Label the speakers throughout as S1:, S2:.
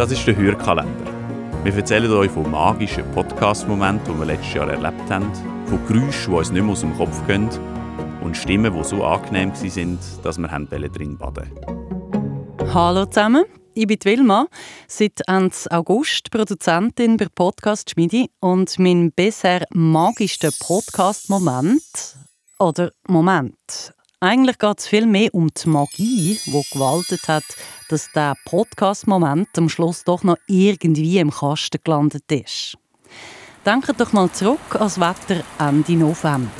S1: Das ist der Hörkalender. Wir erzählen euch von magischen Podcast-Momenten, die wir letztes Jahr erlebt haben, von Geräuschen, die uns nicht mehr aus dem Kopf gehen und Stimmen, die so angenehm waren, dass wir drin baden
S2: Hallo zusammen, ich bin Wilma, seit Ende August Produzentin bei Podcast Schmidi und mein bisher magischster Podcast-Moment oder Moment eigentlich geht es viel mehr um die Magie, die gewaltet hat, dass der Podcast-Moment am Schluss doch noch irgendwie im Kasten gelandet ist. Denkt doch mal zurück ans Wetter Ende November.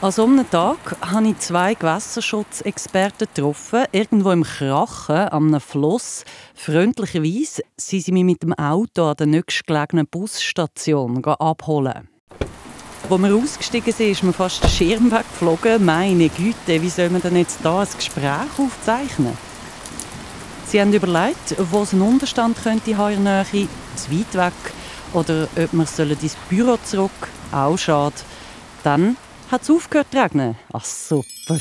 S2: An so einem Tag habe ich zwei Gewässerschutzexperten getroffen, irgendwo im Krachen am einem Fluss. Freundlicherweise sind sie mich mit dem Auto an der nächstgelegenen Busstation abholen. Als wir ausgestiegen sind, ist mir fast der Schirm weggeflogen. Meine Güte, wie soll man denn jetzt da ein Gespräch aufzeichnen? Sie haben überlegt, wo es einen Unterstand könnte in eurer Nähe, zu weit weg, oder ob wir ins Büro zurück. Auch schade. Dann hat es aufgehört zu regnen. Ach super.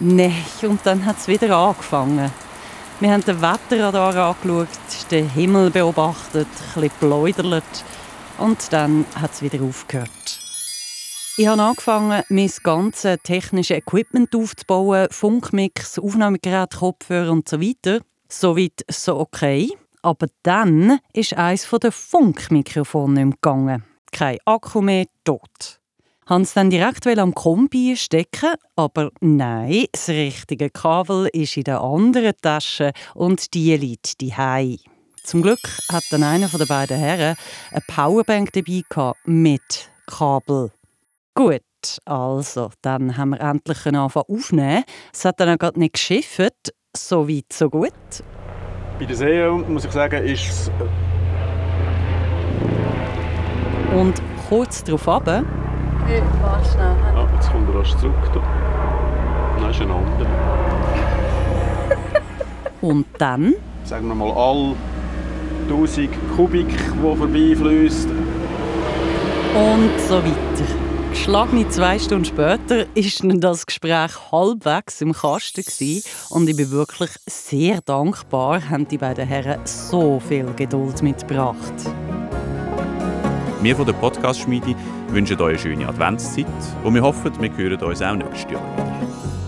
S2: Nein, und dann hat es wieder angefangen. Wir haben den Wetterradar angeschaut, den Himmel beobachtet, ein bisschen. Und dann hat es wieder aufgehört. Ich habe angefangen, mein ganzes technisches Equipment aufzubauen, Funkmix, Aufnahmegerät, Kopfhörer und so weiter. Soweit so okay. Aber dann ist eines der Funkmikrofone nicht mehr gegangen. Kein Akku mehr, tot. Haben es dann direkt am Kombi stecken, aber nein, das richtige Kabel ist in der anderen Tasche und die liegt die zum Glück hat dann einer der beiden Herren eine Powerbank dabei mit Kabel. Gut, also, dann haben wir endlich anfangen aufnehmen. Es hat dann auch gerade nicht geschifft. So weit, so gut.
S3: Bei der See, muss ich sagen, ist es... Äh,
S2: Und kurz darauf runter...
S4: Hey, warte schnell.
S3: Ah, jetzt kommt er rasch zurück. Nein, ist ein anderer.
S2: Und dann...
S3: Sagen wir mal, all 1000 Kubik, die vorbeifließt.
S2: Und so weiter. Geschlagene zwei Stunden später war das Gespräch halbwegs im Kasten und ich bin wirklich sehr dankbar, haben die beiden Herren so viel Geduld mitgebracht.
S1: Wir von der Podcast-Schmiede wünschen euch eine schöne Adventszeit und wir hoffen, wir hören uns auch nächstes Jahr wieder.